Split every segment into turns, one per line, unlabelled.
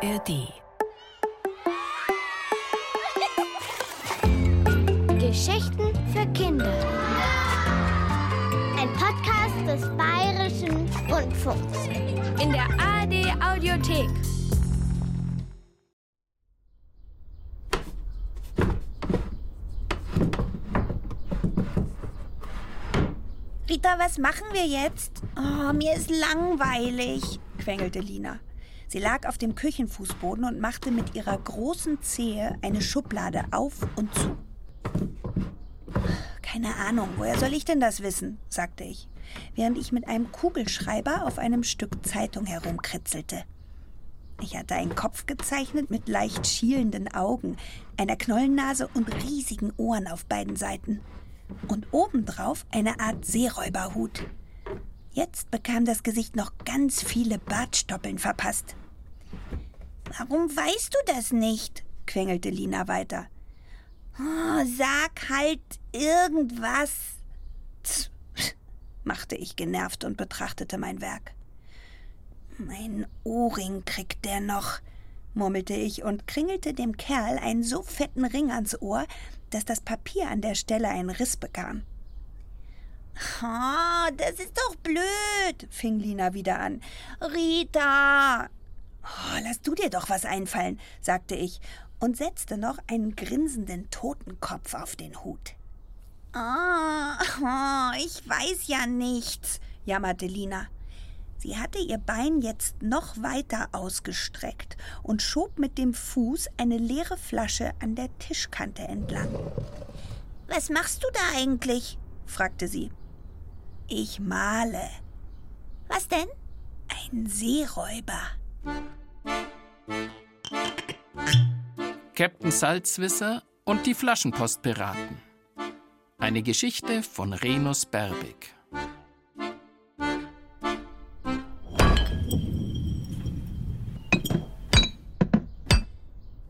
ARD.
Geschichten für Kinder. Ein Podcast des Bayerischen Rundfunks.
In der ARD Audiothek.
Rita, was machen wir jetzt? Oh, mir ist langweilig, quengelte Lina. Sie lag auf dem Küchenfußboden und machte mit ihrer großen Zehe eine Schublade auf und zu. Keine Ahnung, woher soll ich denn das wissen? sagte ich, während ich mit einem Kugelschreiber auf einem Stück Zeitung herumkritzelte. Ich hatte einen Kopf gezeichnet mit leicht schielenden Augen, einer Knollennase und riesigen Ohren auf beiden Seiten. Und obendrauf eine Art Seeräuberhut. Jetzt bekam das Gesicht noch ganz viele Bartstoppeln verpasst. Warum weißt du das nicht? quengelte Lina weiter. Oh, sag halt irgendwas, Tz, machte ich genervt und betrachtete mein Werk. Mein Ohrring kriegt der noch, murmelte ich und kringelte dem Kerl einen so fetten Ring ans Ohr, dass das Papier an der Stelle einen Riss bekam. Oh, das ist doch blöd, fing Lina wieder an. Rita! Oh, lass du dir doch was einfallen, sagte ich und setzte noch einen grinsenden Totenkopf auf den Hut. Ah, oh, ich weiß ja nichts, jammerte Lina. Sie hatte ihr Bein jetzt noch weiter ausgestreckt und schob mit dem Fuß eine leere Flasche an der Tischkante entlang. Was machst du da eigentlich? fragte sie. Ich male. Was denn? Ein Seeräuber.
Captain Salzwisser und die Flaschenpostpiraten. Eine Geschichte von Renus Berbig.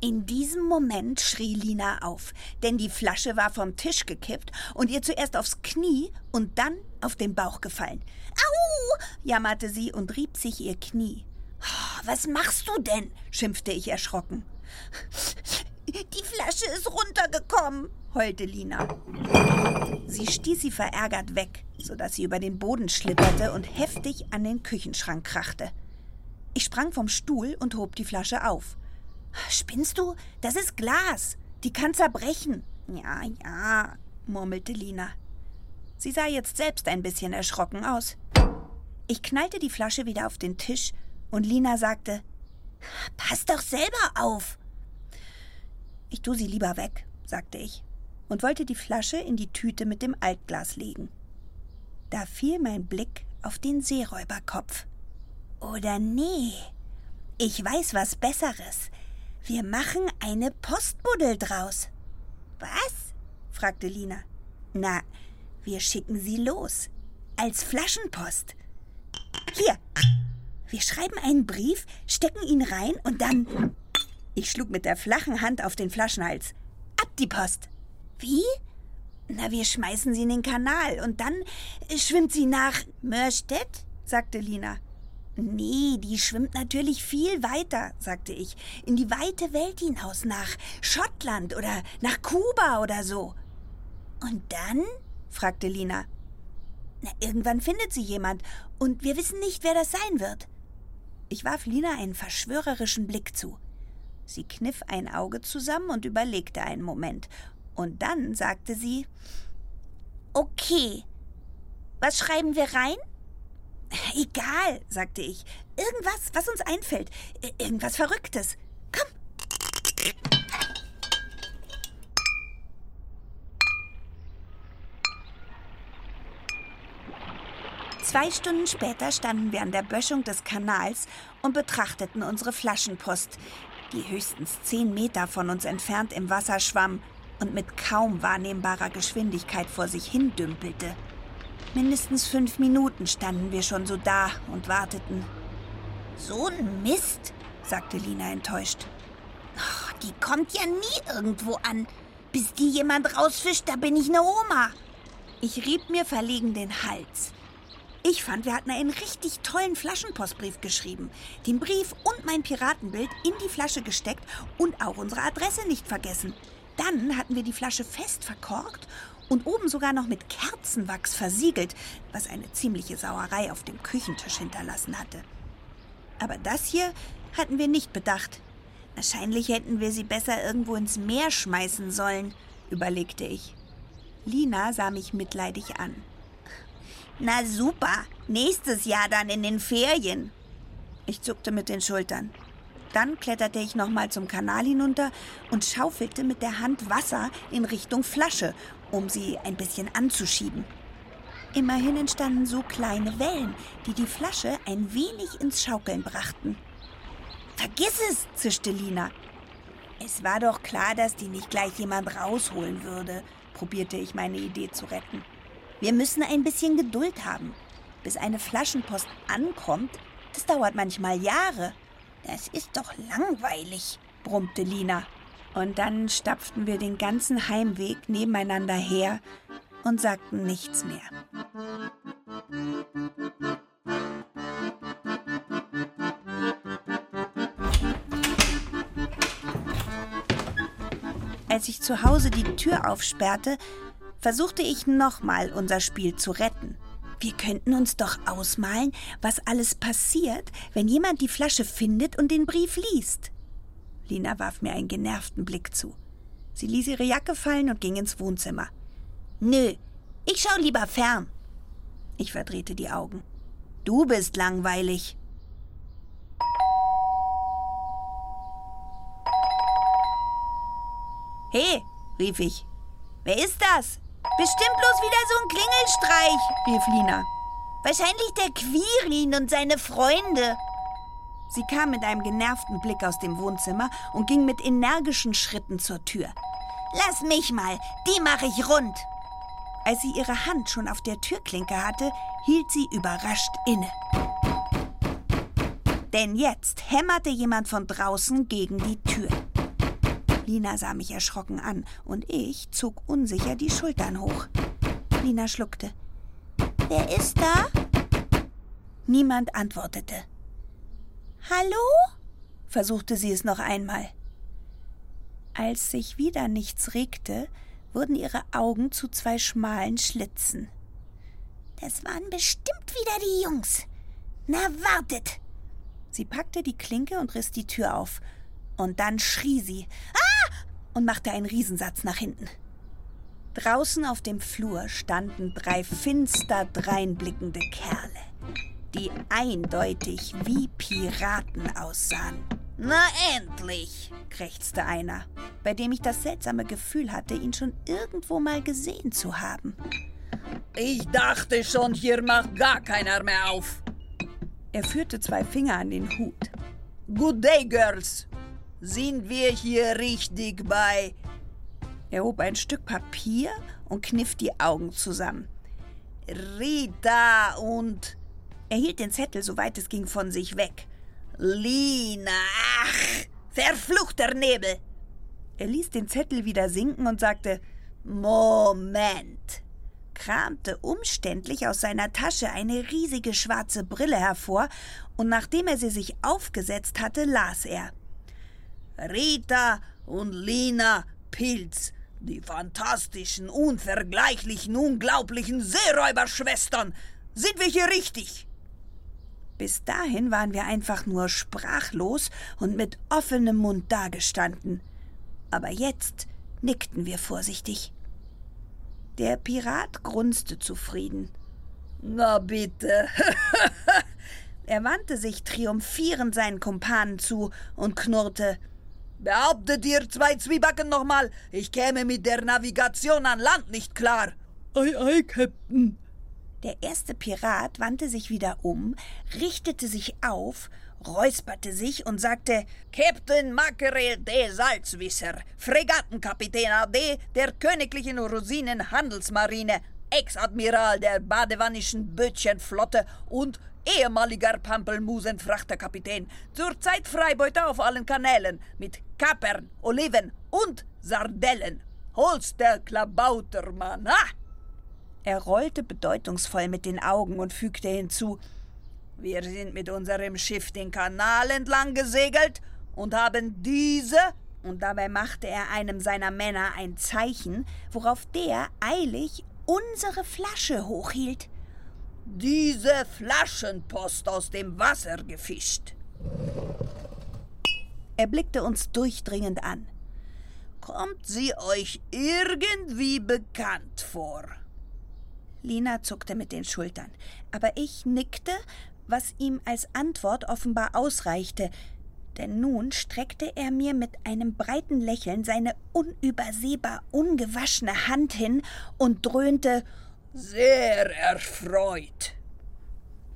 In diesem Moment schrie Lina auf, denn die Flasche war vom Tisch gekippt und ihr zuerst aufs Knie und dann auf den Bauch gefallen. Au! jammerte sie und rieb sich ihr Knie. Oh, was machst du denn? schimpfte ich erschrocken. Die Flasche ist runtergekommen, heulte Lina. Sie stieß sie verärgert weg, sodass sie über den Boden schlitterte und heftig an den Küchenschrank krachte. Ich sprang vom Stuhl und hob die Flasche auf. Spinnst du? Das ist Glas. Die kann zerbrechen. Ja, ja, murmelte Lina. Sie sah jetzt selbst ein bisschen erschrocken aus. Ich knallte die Flasche wieder auf den Tisch und Lina sagte: Pass doch selber auf. Ich tu sie lieber weg, sagte ich und wollte die Flasche in die Tüte mit dem Altglas legen. Da fiel mein Blick auf den Seeräuberkopf. Oder nee, ich weiß was Besseres. Wir machen eine Postbuddel draus. Was? fragte Lina. Na, wir schicken sie los. Als Flaschenpost. Hier. Wir schreiben einen Brief, stecken ihn rein und dann. Ich schlug mit der flachen Hand auf den Flaschenhals. Ab die Post. Wie? Na, wir schmeißen sie in den Kanal und dann schwimmt sie nach Mörstedt, sagte Lina. Nee, die schwimmt natürlich viel weiter, sagte ich. In die weite Welt hinaus, nach Schottland oder nach Kuba oder so. Und dann? fragte Lina. Na, irgendwann findet sie jemand und wir wissen nicht, wer das sein wird. Ich warf Lina einen verschwörerischen Blick zu. Sie kniff ein Auge zusammen und überlegte einen Moment. Und dann sagte sie: Okay, was schreiben wir rein? Egal, sagte ich. Irgendwas, was uns einfällt. Irgendwas Verrücktes. Komm. Zwei Stunden später standen wir an der Böschung des Kanals und betrachteten unsere Flaschenpost, die höchstens zehn Meter von uns entfernt im Wasser schwamm und mit kaum wahrnehmbarer Geschwindigkeit vor sich hin dümpelte. Mindestens fünf Minuten standen wir schon so da und warteten. So ein Mist, sagte Lina enttäuscht. Oh, die kommt ja nie irgendwo an. Bis die jemand rausfischt, da bin ich eine Oma. Ich rieb mir verlegen den Hals. Ich fand, wir hatten einen richtig tollen Flaschenpostbrief geschrieben. Den Brief und mein Piratenbild in die Flasche gesteckt und auch unsere Adresse nicht vergessen. Dann hatten wir die Flasche fest verkorkt und oben sogar noch mit Kerzenwachs versiegelt, was eine ziemliche Sauerei auf dem Küchentisch hinterlassen hatte. Aber das hier hatten wir nicht bedacht. Wahrscheinlich hätten wir sie besser irgendwo ins Meer schmeißen sollen, überlegte ich. Lina sah mich mitleidig an. Na super, nächstes Jahr dann in den Ferien. Ich zuckte mit den Schultern. Dann kletterte ich nochmal zum Kanal hinunter und schaufelte mit der Hand Wasser in Richtung Flasche, um sie ein bisschen anzuschieben. Immerhin entstanden so kleine Wellen, die die Flasche ein wenig ins Schaukeln brachten. Vergiss es, zischte Lina. Es war doch klar, dass die nicht gleich jemand rausholen würde, probierte ich meine Idee zu retten. Wir müssen ein bisschen Geduld haben. Bis eine Flaschenpost ankommt, das dauert manchmal Jahre. Das ist doch langweilig, brummte Lina. Und dann stapften wir den ganzen Heimweg nebeneinander her und sagten nichts mehr. Als ich zu Hause die Tür aufsperrte, versuchte ich nochmal unser Spiel zu retten. Wir könnten uns doch ausmalen, was alles passiert, wenn jemand die Flasche findet und den Brief liest. Lina warf mir einen genervten Blick zu. Sie ließ ihre Jacke fallen und ging ins Wohnzimmer. Nö, ich schau lieber fern. Ich verdrehte die Augen. Du bist langweilig. Hey, rief ich. Wer ist das? Bestimmt bloß wieder so ein Klingelstreich, rief Lina. Wahrscheinlich der Quirin und seine Freunde. Sie kam mit einem genervten Blick aus dem Wohnzimmer und ging mit energischen Schritten zur Tür. Lass mich mal, die mache ich rund. Als sie ihre Hand schon auf der Türklinke hatte, hielt sie überrascht inne. Denn jetzt hämmerte jemand von draußen gegen die Tür. Lina sah mich erschrocken an und ich zog unsicher die Schultern hoch. Lina schluckte. Wer ist da? Niemand antwortete. Hallo? versuchte sie es noch einmal. Als sich wieder nichts regte, wurden ihre Augen zu zwei schmalen Schlitzen. Das waren bestimmt wieder die Jungs. Na, wartet! Sie packte die Klinke und riss die Tür auf. Und dann schrie sie. Ah! und machte einen Riesensatz nach hinten. Draußen auf dem Flur standen drei finster dreinblickende Kerle, die eindeutig wie Piraten aussahen. Na endlich, krächzte einer, bei dem ich das seltsame Gefühl hatte, ihn schon irgendwo mal gesehen zu haben.
Ich dachte schon, hier macht gar keiner mehr auf.
Er führte zwei Finger an den Hut.
Good day, Girls. Sind wir hier richtig bei?
Er hob ein Stück Papier und kniff die Augen zusammen.
Rita und.
Er hielt den Zettel, soweit es ging, von sich weg.
Lina, ach, verfluchter Nebel!
Er ließ den Zettel wieder sinken und sagte:
Moment!
kramte umständlich aus seiner Tasche eine riesige schwarze Brille hervor, und nachdem er sie sich aufgesetzt hatte, las er
Rita und Lina Pilz, die fantastischen, unvergleichlichen, unglaublichen Seeräuberschwestern. Sind wir hier richtig?
Bis dahin waren wir einfach nur sprachlos und mit offenem Mund dagestanden. Aber jetzt nickten wir vorsichtig. Der Pirat grunzte zufrieden.
Na bitte.
er wandte sich triumphierend seinen Kumpanen zu und knurrte
Behauptet ihr zwei Zwiebacken nochmal, ich käme mit der Navigation an Land nicht klar.
Ei, ei, Captain.
Der erste Pirat wandte sich wieder um, richtete sich auf, räusperte sich und sagte:
Captain Mackerel de Salzwisser, Fregattenkapitän AD der Königlichen Rosinen Handelsmarine, Ex-Admiral der badewannischen Bötchenflotte und ehemaliger Pampelmusenfrachterkapitän, zurzeit Freibeuter auf allen Kanälen mit Kapern, Oliven und Sardellen. Hol's der Klabautermann, ha?
Er rollte bedeutungsvoll mit den Augen und fügte hinzu
Wir sind mit unserem Schiff den Kanal entlang gesegelt und haben diese
und dabei machte er einem seiner Männer ein Zeichen, worauf der eilig unsere Flasche hochhielt.
Diese Flaschenpost aus dem Wasser gefischt.
Er blickte uns durchdringend an.
Kommt sie euch irgendwie bekannt vor?
Lina zuckte mit den Schultern, aber ich nickte, was ihm als Antwort offenbar ausreichte, denn nun streckte er mir mit einem breiten Lächeln seine unübersehbar ungewaschene Hand hin und dröhnte
Sehr erfreut.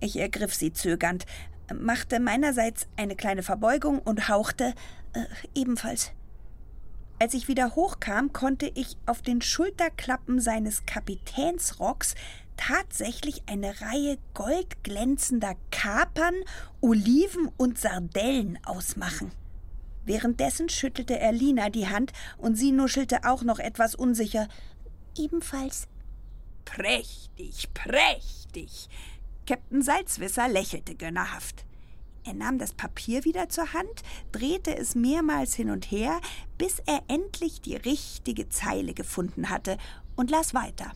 Ich ergriff sie zögernd, machte meinerseits eine kleine Verbeugung und hauchte äh, ebenfalls. Als ich wieder hochkam, konnte ich auf den Schulterklappen seines Kapitänsrocks tatsächlich eine Reihe goldglänzender Kapern, Oliven und Sardellen ausmachen. Währenddessen schüttelte er Lina die Hand und sie nuschelte auch noch etwas unsicher. Ebenfalls.
Prächtig, prächtig.
Captain Salzwisser lächelte gönnerhaft. Er nahm das Papier wieder zur Hand, drehte es mehrmals hin und her, bis er endlich die richtige Zeile gefunden hatte und las weiter.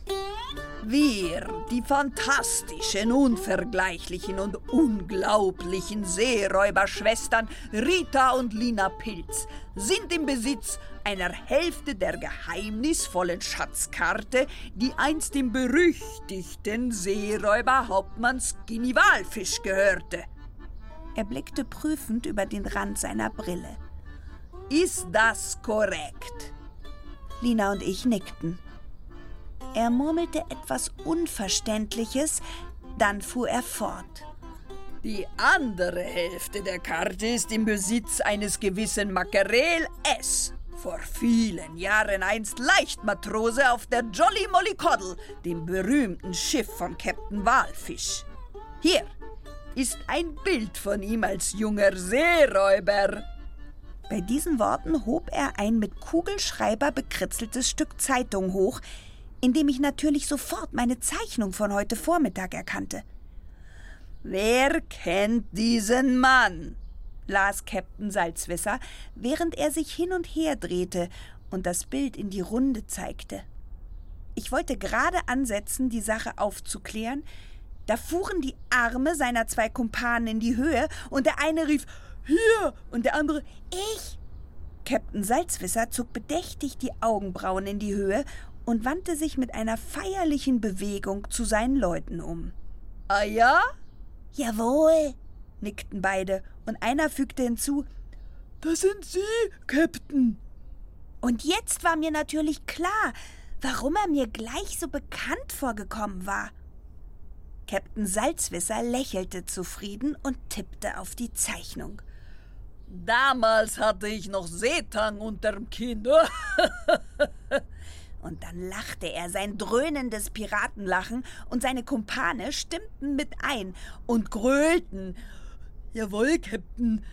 Wir, die fantastischen, unvergleichlichen und unglaublichen Seeräuberschwestern Rita und Lina Pilz, sind im Besitz einer Hälfte der geheimnisvollen Schatzkarte, die einst dem berüchtigten Seeräuber Hauptmann Skinny Walfisch gehörte.
Er blickte prüfend über den Rand seiner Brille.
Ist das korrekt?
Lina und ich nickten. Er murmelte etwas Unverständliches, dann fuhr er fort.
Die andere Hälfte der Karte ist im Besitz eines gewissen Makerel S. Vor vielen Jahren einst Leichtmatrose auf der Jolly Molly Coddle, dem berühmten Schiff von Captain Walfisch. Hier ist ein Bild von ihm als junger Seeräuber.
Bei diesen Worten hob er ein mit Kugelschreiber bekritzeltes Stück Zeitung hoch, in dem ich natürlich sofort meine Zeichnung von heute Vormittag erkannte.
Wer kennt diesen Mann?
las Captain Salzwisser, während er sich hin und her drehte und das Bild in die Runde zeigte. Ich wollte gerade ansetzen, die Sache aufzuklären, da fuhren die Arme seiner zwei Kumpanen in die Höhe und der eine rief Hier und der andere Ich. Captain Salzwisser zog bedächtig die Augenbrauen in die Höhe und wandte sich mit einer feierlichen Bewegung zu seinen Leuten um.
Ah ja?
Jawohl, nickten beide, und einer fügte hinzu
Das sind Sie, Captain.
Und jetzt war mir natürlich klar, warum er mir gleich so bekannt vorgekommen war. Captain Salzwisser lächelte zufrieden und tippte auf die Zeichnung.
Damals hatte ich noch Seetang unterm Kinn.
Und dann lachte er sein dröhnendes Piratenlachen und seine Kumpane stimmten mit ein und grölten.
Jawohl, Captain.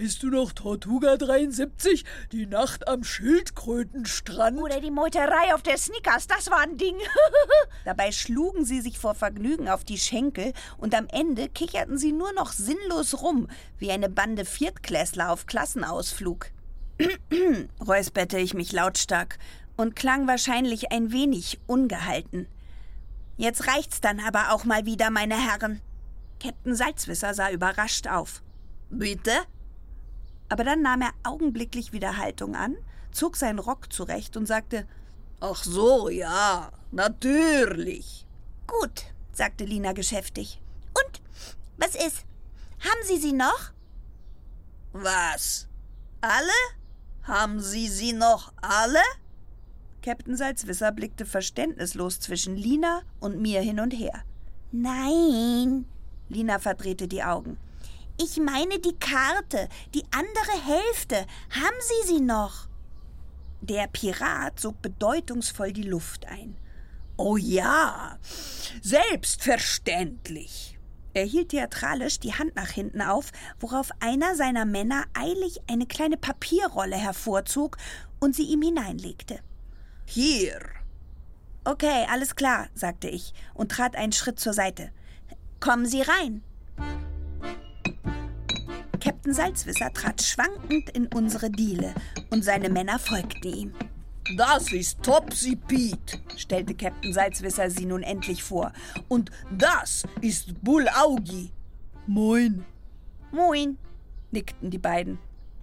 Weißt du noch Tortuga 73? Die Nacht am Schildkrötenstrand?
Oder die Meuterei auf der Snickers, das war ein Ding. Dabei schlugen sie sich vor Vergnügen auf die Schenkel und am Ende kicherten sie nur noch sinnlos rum, wie eine Bande Viertklässler auf Klassenausflug. räusperte ich mich lautstark und klang wahrscheinlich ein wenig ungehalten. Jetzt reicht's dann aber auch mal wieder, meine Herren. Captain Salzwisser sah überrascht auf.
Bitte?
Aber dann nahm er augenblicklich wieder Haltung an, zog seinen Rock zurecht und sagte:
Ach so, ja, natürlich.
Gut, sagte Lina geschäftig. Und? Was ist? Haben Sie sie noch?
Was? Alle? Haben Sie sie noch alle?
Captain Salzwisser blickte verständnislos zwischen Lina und mir hin und her. Nein, Lina verdrehte die Augen. Ich meine die Karte, die andere Hälfte. Haben Sie sie noch? Der Pirat sog bedeutungsvoll die Luft ein.
Oh ja, selbstverständlich.
Er hielt theatralisch die Hand nach hinten auf, worauf einer seiner Männer eilig eine kleine Papierrolle hervorzog und sie ihm hineinlegte.
Hier.
Okay, alles klar, sagte ich und trat einen Schritt zur Seite. Kommen Sie rein. Captain Salzwisser trat schwankend in unsere Diele und seine Männer folgten ihm.
Das ist Topsy Pete, stellte Captain Salzwisser sie nun endlich vor. Und das ist Bull Augi.
Moin.
Moin, nickten die beiden.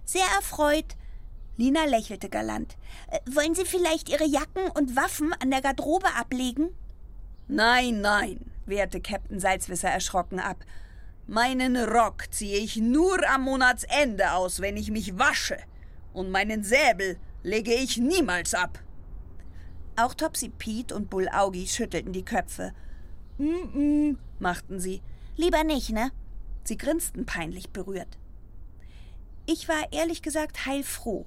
Sehr erfreut. Lina lächelte galant. Äh, wollen Sie vielleicht Ihre Jacken und Waffen an der Garderobe ablegen?
Nein, nein, wehrte Captain Salzwisser erschrocken ab. Meinen Rock ziehe ich nur am Monatsende aus, wenn ich mich wasche. Und meinen Säbel lege ich niemals ab.
Auch Topsy Pete und Bull Augi schüttelten die Köpfe. Mm, -mm, machten sie. Lieber nicht, ne? Sie grinsten peinlich berührt. Ich war ehrlich gesagt heilfroh.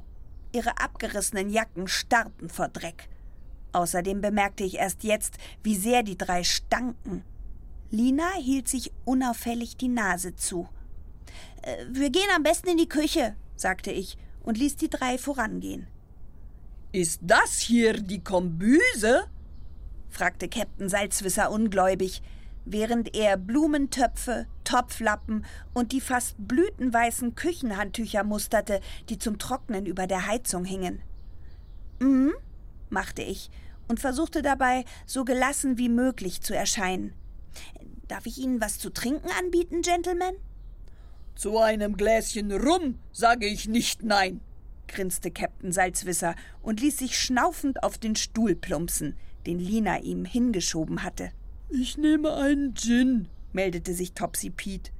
Ihre abgerissenen Jacken starrten vor Dreck. Außerdem bemerkte ich erst jetzt, wie sehr die drei stanken. Lina hielt sich unauffällig die Nase zu. Äh, wir gehen am besten in die Küche, sagte ich und ließ die drei vorangehen.
Ist das hier die Kombüse?
fragte Captain Salzwisser ungläubig, während er Blumentöpfe, Topflappen und die fast blütenweißen Küchenhandtücher musterte, die zum Trocknen über der Heizung hingen. Mhm, machte ich und versuchte dabei, so gelassen wie möglich zu erscheinen. Darf ich Ihnen was zu trinken anbieten, Gentlemen?
Zu einem Gläschen Rum sage ich nicht nein,
grinste Captain Salzwisser und ließ sich schnaufend auf den Stuhl plumpsen, den Lina ihm hingeschoben hatte.
Ich nehme einen Gin,
meldete sich Topsy Pete.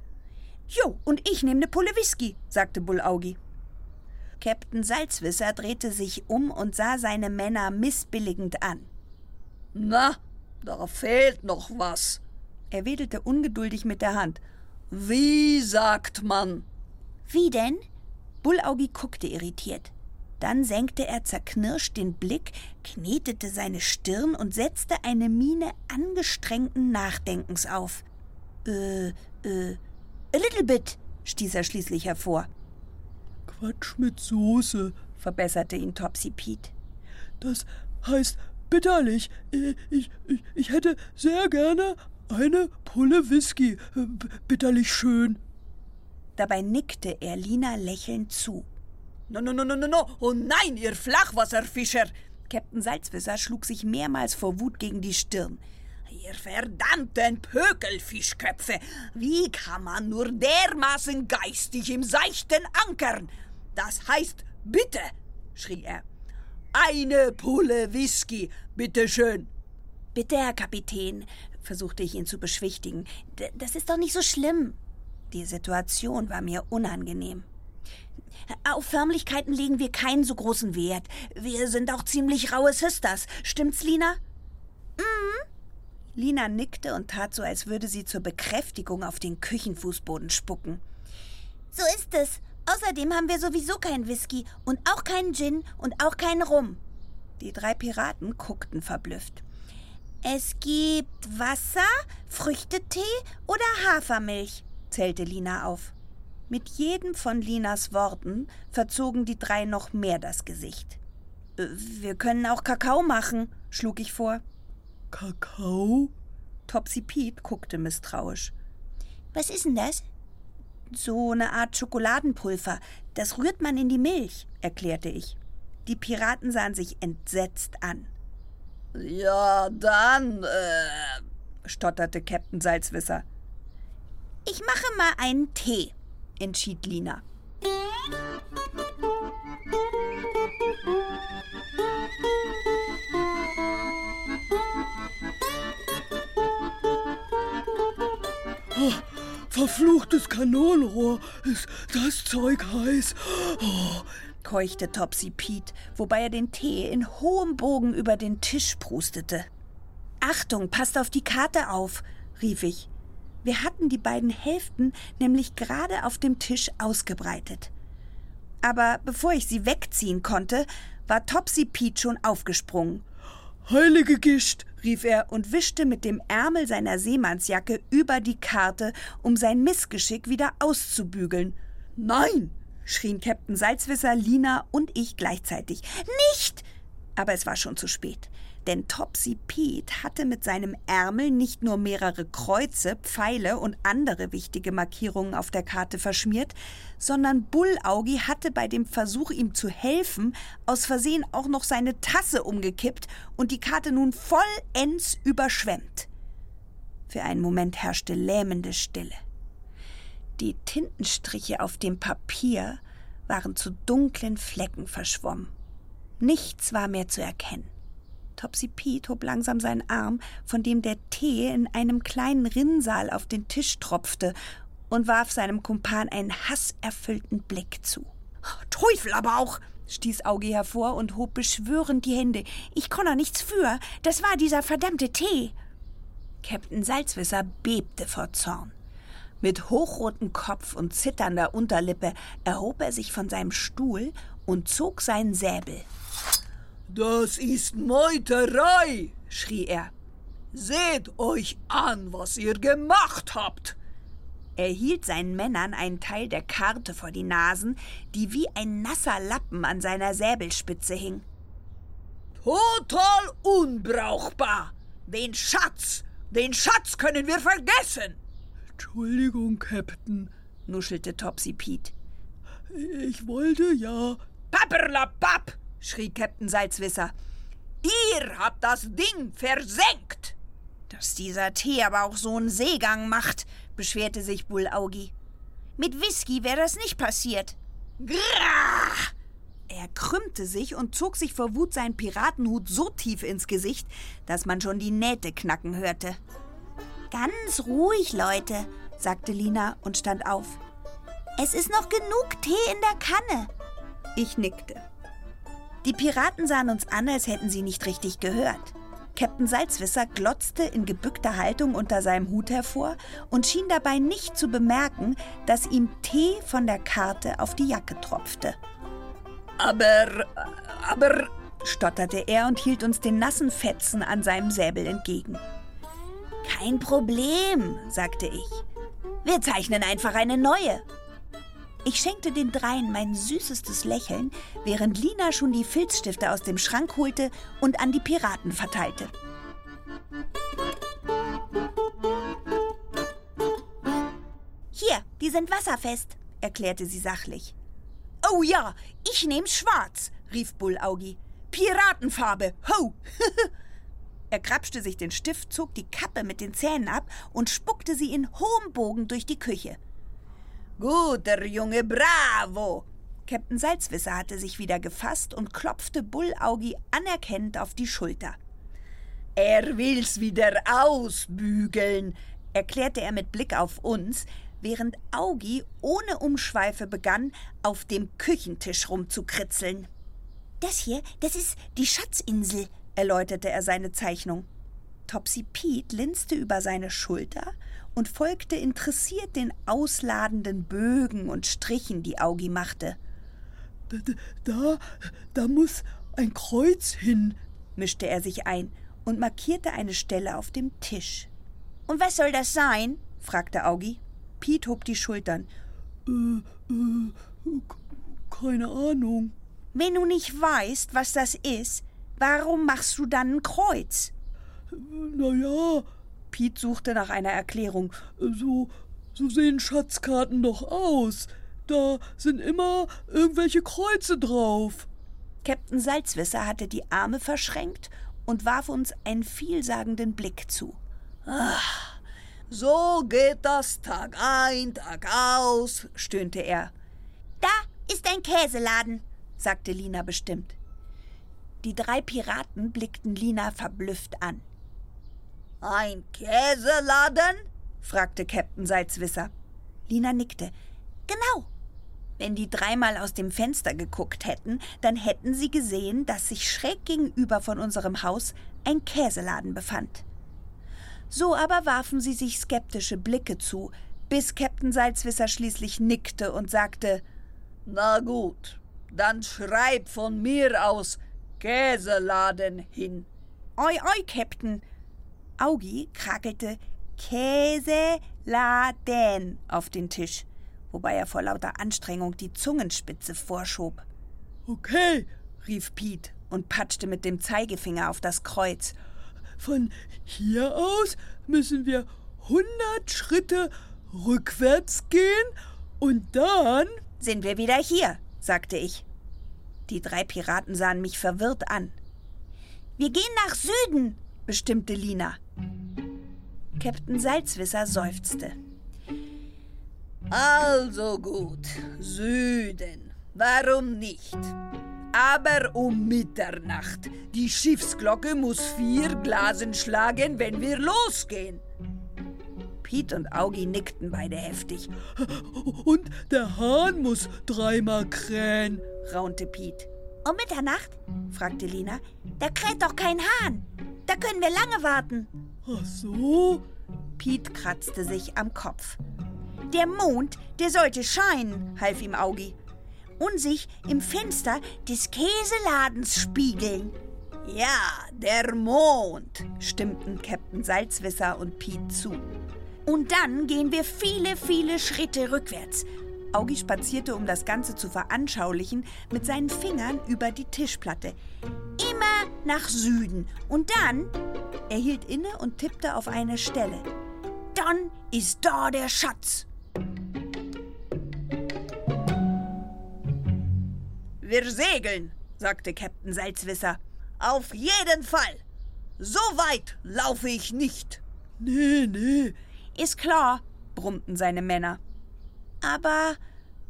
Jo, und ich nehme ne Pulle Whisky, sagte Bullaugi. Captain Salzwisser drehte sich um und sah seine Männer missbilligend an.
Na, da fehlt noch was.
Er wedelte ungeduldig mit der Hand.
Wie sagt man?
Wie denn? Bullaugi guckte irritiert. Dann senkte er zerknirscht den Blick, knetete seine Stirn und setzte eine Miene angestrengten Nachdenkens auf. Äh, äh, a little bit, stieß er schließlich hervor.
Quatsch mit Soße,
verbesserte ihn Topsy Pete.
Das heißt bitterlich. Ich, ich, ich hätte sehr gerne eine Pulle Whisky. Äh, bitterlich schön.
Dabei nickte er Lina lächelnd zu.
No, no, no, no, no, no. Oh nein, ihr Flachwasserfischer!
Captain Salzwisser schlug sich mehrmals vor Wut gegen die Stirn.
Ihr verdammten Pökelfischköpfe! Wie kann man nur dermaßen geistig im Seichten ankern? Das heißt, bitte, schrie er. Eine Pulle Whisky, bitteschön.
Bitte, Herr Kapitän, versuchte ich ihn zu beschwichtigen. D das ist doch nicht so schlimm. Die Situation war mir unangenehm. Auf Förmlichkeiten legen wir keinen so großen Wert. Wir sind auch ziemlich raue Sisters. Stimmt's, Lina? Mhm. Lina nickte und tat so, als würde sie zur Bekräftigung auf den Küchenfußboden spucken. So ist es. Außerdem haben wir sowieso keinen Whisky und auch keinen Gin und auch keinen Rum. Die drei Piraten guckten verblüfft. Es gibt Wasser, Früchtetee oder Hafermilch, zählte Lina auf. Mit jedem von Linas Worten verzogen die drei noch mehr das Gesicht. Äh, wir können auch Kakao machen, schlug ich vor.
Kakao?
Topsy Pete guckte misstrauisch. Was ist denn das? So eine Art Schokoladenpulver. Das rührt man in die Milch, erklärte ich. Die Piraten sahen sich entsetzt an.
Ja, dann, äh, stotterte Captain Salzwisser.
Ich mache mal einen Tee, entschied Lina.
Oh, verfluchtes Kanonenrohr, ist das Zeug heiß. Oh,
keuchte Topsy Pete, wobei er den Tee in hohem Bogen über den Tisch prustete. Achtung, passt auf die Karte auf, rief ich. Wir hatten die beiden Hälften nämlich gerade auf dem Tisch ausgebreitet. Aber bevor ich sie wegziehen konnte, war Topsy Pete schon aufgesprungen.
Heilige Gischt,
rief er und wischte mit dem Ärmel seiner Seemannsjacke über die Karte, um sein Missgeschick wieder auszubügeln.
Nein,
schrien Captain Salzwisser, Lina und ich gleichzeitig. Nicht! Aber es war schon zu spät. Denn Topsy Pete hatte mit seinem Ärmel nicht nur mehrere Kreuze, Pfeile und andere wichtige Markierungen auf der Karte verschmiert, sondern Bullaugi hatte bei dem Versuch, ihm zu helfen, aus Versehen auch noch seine Tasse umgekippt und die Karte nun vollends überschwemmt. Für einen Moment herrschte lähmende Stille. Die Tintenstriche auf dem Papier waren zu dunklen Flecken verschwommen. Nichts war mehr zu erkennen. Topsy Pete hob langsam seinen Arm, von dem der Tee in einem kleinen Rinnsal auf den Tisch tropfte, und warf seinem Kumpan einen hasserfüllten Blick zu. Teufel aber auch! stieß Auge hervor und hob beschwörend die Hände. Ich konnte nichts für. Das war dieser verdammte Tee. Captain Salzwisser bebte vor Zorn. Mit hochrotem Kopf und zitternder Unterlippe erhob er sich von seinem Stuhl und zog seinen Säbel.
Das ist Meuterei, schrie er. Seht euch an, was ihr gemacht habt.
Er hielt seinen Männern einen Teil der Karte vor die Nasen, die wie ein nasser Lappen an seiner Säbelspitze hing.
Total unbrauchbar. Den Schatz, den Schatz können wir vergessen.
Entschuldigung, Captain,
nuschelte Topsy Pete.
Ich wollte ja.
Papperlapapp, schrie Captain Salzwisser. Ihr habt das Ding versenkt.
Dass dieser Tee aber auch so einen Seegang macht, beschwerte sich Bullaugi. Mit Whisky wäre das nicht passiert.
Grah!
Er krümmte sich und zog sich vor Wut seinen Piratenhut so tief ins Gesicht, dass man schon die Nähte knacken hörte. Ganz ruhig, Leute, sagte Lina und stand auf. Es ist noch genug Tee in der Kanne. Ich nickte. Die Piraten sahen uns an, als hätten sie nicht richtig gehört. Captain Salzwisser glotzte in gebückter Haltung unter seinem Hut hervor und schien dabei nicht zu bemerken, dass ihm Tee von der Karte auf die Jacke tropfte.
Aber, aber,
stotterte er und hielt uns den nassen Fetzen an seinem Säbel entgegen. Kein Problem, sagte ich. Wir zeichnen einfach eine neue. Ich schenkte den dreien mein süßestes Lächeln, während Lina schon die Filzstifte aus dem Schrank holte und an die Piraten verteilte. Hier, die sind wasserfest, erklärte sie sachlich. Oh ja, ich nehm's schwarz, rief Bullaugi. Piratenfarbe, ho! er krapschte sich den Stift, zog die Kappe mit den Zähnen ab und spuckte sie in hohem Bogen durch die Küche.
Guter Junge, bravo!
Captain Salzwisser hatte sich wieder gefasst und klopfte Bullaugi anerkennend auf die Schulter.
Er will's wieder ausbügeln,
erklärte er mit Blick auf uns, während Augi ohne Umschweife begann, auf dem Küchentisch rumzukritzeln. Das hier, das ist die Schatzinsel, erläuterte er seine Zeichnung. Topsy Pete linste über seine Schulter und folgte interessiert den ausladenden Bögen und Strichen, die Augi machte.
Da, da, da muss ein Kreuz hin,
mischte er sich ein und markierte eine Stelle auf dem Tisch. Und was soll das sein? fragte Augi. Piet hob die Schultern.
Äh, äh, keine Ahnung.
Wenn du nicht weißt, was das ist, warum machst du dann ein Kreuz?
Na ja,
Piet suchte nach einer Erklärung.
So, so sehen Schatzkarten doch aus. Da sind immer irgendwelche Kreuze drauf.
Captain Salzwisser hatte die Arme verschränkt und warf uns einen vielsagenden Blick zu.
Ach, so geht das Tag ein, Tag aus, stöhnte er.
Da ist ein Käseladen, sagte Lina bestimmt. Die drei Piraten blickten Lina verblüfft an.
Ein Käseladen?
fragte Captain Salzwisser. Lina nickte. Genau. Wenn die dreimal aus dem Fenster geguckt hätten, dann hätten sie gesehen, dass sich schräg gegenüber von unserem Haus ein Käseladen befand. So aber warfen sie sich skeptische Blicke zu, bis Captain Salzwisser schließlich nickte und sagte:
Na gut, dann schreib von mir aus Käseladen hin.
Oi, oi, Captain, Augi krakelte Käseladen auf den Tisch, wobei er vor lauter Anstrengung die Zungenspitze vorschob.
Okay,
rief Piet und patschte mit dem Zeigefinger auf das Kreuz.
Von hier aus müssen wir 100 Schritte rückwärts gehen und dann
Sind wir wieder hier, sagte ich. Die drei Piraten sahen mich verwirrt an. Wir gehen nach Süden, bestimmte Lina. Captain Salzwisser seufzte.
Also gut, Süden. Warum nicht? Aber um Mitternacht. Die Schiffsglocke muss vier Glasen schlagen, wenn wir losgehen.
Piet und Augi nickten beide heftig,
und der Hahn muss dreimal krähen.
raunte Piet.
Um Mitternacht? fragte Lina. Da kräht doch kein Hahn. Da können wir lange warten.
Ach so?
Piet kratzte sich am Kopf. Der Mond, der sollte scheinen, half ihm Augi. Und sich im Fenster des Käseladens spiegeln.
Ja, der Mond.
stimmten Captain Salzwisser und Piet zu. Und dann gehen wir viele, viele Schritte rückwärts. Augi spazierte, um das Ganze zu veranschaulichen, mit seinen Fingern über die Tischplatte. Immer nach Süden. Und dann. Er hielt inne und tippte auf eine Stelle. Dann ist da der Schatz.
Wir segeln, sagte Captain Salzwisser. Auf jeden Fall. So weit laufe ich nicht.
Nee, nee.
Ist klar, brummten seine Männer. Aber,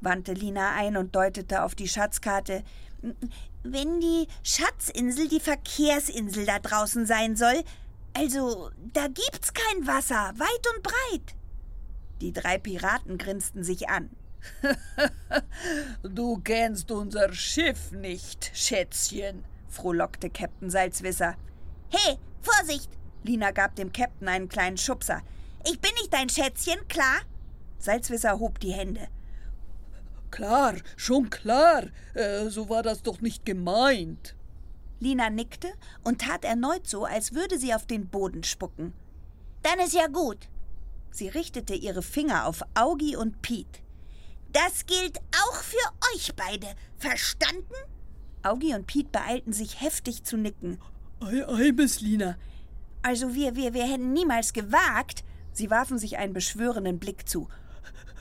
wandte Lina ein und deutete auf die Schatzkarte, wenn die Schatzinsel die Verkehrsinsel da draußen sein soll, also da gibt's kein Wasser, weit und breit. Die drei Piraten grinsten sich an.
Du kennst unser Schiff nicht, Schätzchen,
frohlockte Captain Salzwisser.
Hey, Vorsicht!
Lina gab dem Captain einen kleinen Schubser. Ich bin nicht dein Schätzchen, klar? Salzwisser hob die Hände.
Klar, schon klar. Äh, so war das doch nicht gemeint.
Lina nickte und tat erneut so, als würde sie auf den Boden spucken.
Dann ist ja gut.
Sie richtete ihre Finger auf Augi und Piet.
Das gilt auch für euch beide. Verstanden?
Augi und Piet beeilten sich heftig zu nicken.
Ei, ei, Miss Lina.
Also wir, wir, wir hätten niemals gewagt. Sie warfen sich einen beschwörenden Blick zu.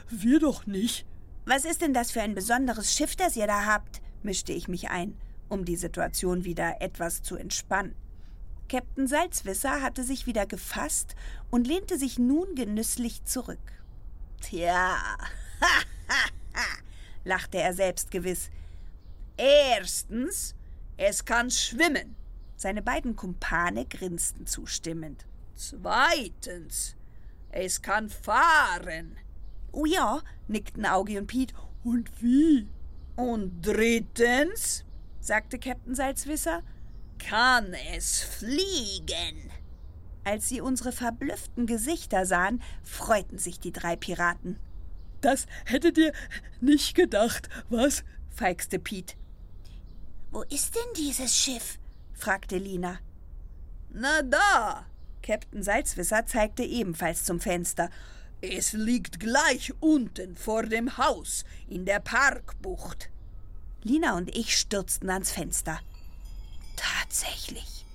Wir doch nicht.
Was ist denn das für ein besonderes Schiff, das ihr da habt? mischte ich mich ein, um die Situation wieder etwas zu entspannen. Captain Salzwisser hatte sich wieder gefasst und lehnte sich nun genüsslich zurück.
Tja,
lachte er selbstgewiss.
erstens, es kann schwimmen.
Seine beiden Kumpane grinsten zustimmend.
Zweitens, es kann fahren.
Oh ja, nickten Augi und Piet.
Und wie?
Und drittens,
sagte Captain Salzwisser.
kann es fliegen.
Als sie unsere verblüfften Gesichter sahen, freuten sich die drei Piraten.
Das hättet ihr nicht gedacht, was?
feixte Piet.
Wo ist denn dieses Schiff?
fragte Lina.
Na da,
Captain Salzwisser zeigte ebenfalls zum Fenster.
es liegt gleich unten vor dem Haus in der Parkbucht.
Lina und ich stürzten ans Fenster. Tatsächlich.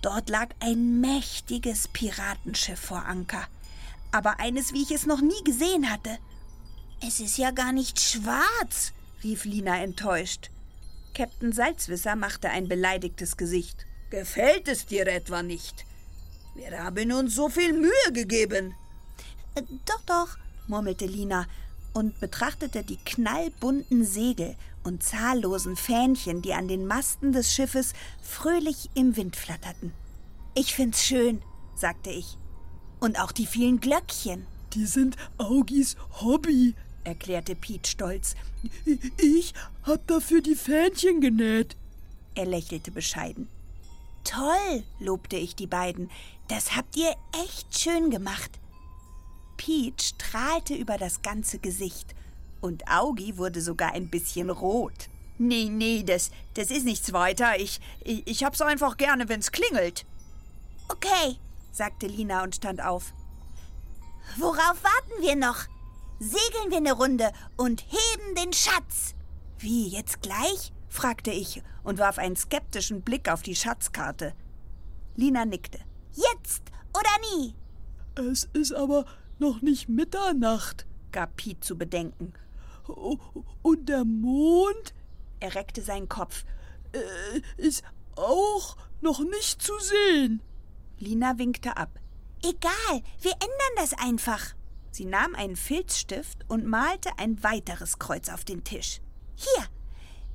Dort lag ein mächtiges Piratenschiff vor Anker. Aber eines, wie ich es noch nie gesehen hatte.
Es ist ja gar nicht schwarz.
rief Lina enttäuscht. Captain Salzwisser machte ein beleidigtes Gesicht.
Gefällt es dir etwa nicht? Wir haben uns so viel Mühe gegeben.
Äh, doch, doch, murmelte Lina und betrachtete die knallbunten Segel und zahllosen Fähnchen, die an den Masten des Schiffes fröhlich im Wind flatterten. Ich find's schön, sagte ich. Und auch die vielen Glöckchen,
Die sind Augis Hobby.
erklärte Piet stolz.
Ich hab dafür die Fähnchen genäht.
Er lächelte bescheiden. Toll, lobte ich die beiden. Das habt ihr echt schön gemacht. Pete strahlte über das ganze Gesicht und Augi wurde sogar ein bisschen rot.
Nee, nee, das, das ist nichts weiter. Ich, ich, ich hab's einfach gerne, wenn's klingelt.
Okay,
sagte Lina und stand auf.
worauf warten wir noch? Segeln wir eine Runde und heben den Schatz.
Wie, jetzt gleich? Fragte ich und warf einen skeptischen Blick auf die Schatzkarte. Lina nickte.
Jetzt oder nie?
Es ist aber noch nicht Mitternacht.
gab Piet zu bedenken.
Und der Mond
Er reckte seinen Kopf.
äh, ist auch noch nicht zu sehen.
Lina winkte ab.
Egal, wir ändern das einfach.
Sie nahm einen Filzstift und malte ein weiteres Kreuz auf den Tisch.
Hier.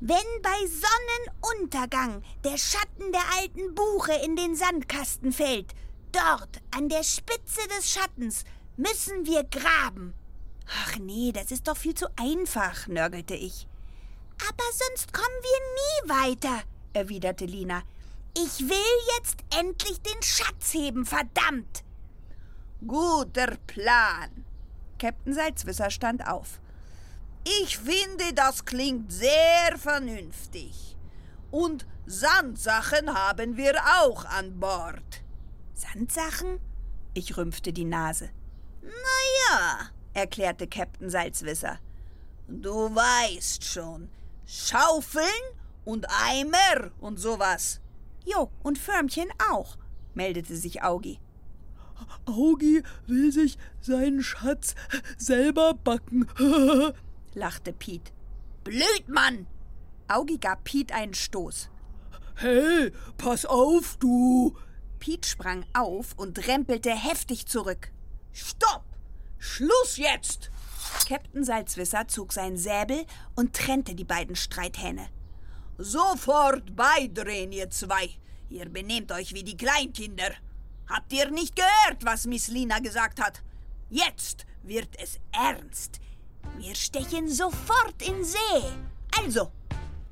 Wenn bei Sonnenuntergang der Schatten der alten Buche in den Sandkasten fällt, dort an der Spitze des Schattens müssen wir graben.
Ach nee, das ist doch viel zu einfach, nörgelte ich.
Aber sonst kommen wir nie weiter,
erwiderte Lina.
Ich will jetzt endlich den Schatz heben, verdammt!
Guter Plan.
Captain Salzwisser stand auf.
Ich finde, das klingt sehr vernünftig. Und Sandsachen haben wir auch an Bord.
Sandsachen? Ich rümpfte die Nase.
Ja,
Erklärte Captain Salzwisser.
du weißt schon. Schaufeln und Eimer und sowas.
Jo, und Förmchen auch, meldete sich Augi.
Augi will sich seinen Schatz selber backen.
lachte Piet.
Blöd, Mann!
Augi gab Piet einen Stoß.
hey, pass auf, du!
Piet sprang auf und rempelte heftig zurück.
Stopp! Schluss jetzt!
Captain Salzwisser zog sein Säbel und trennte die beiden Streithähne.
Sofort beidrehen, ihr zwei. Ihr benehmt euch wie die Kleinkinder. Habt ihr nicht gehört, was Miss Lina gesagt hat? Jetzt wird es ernst.
Wir stechen sofort in See.
Also,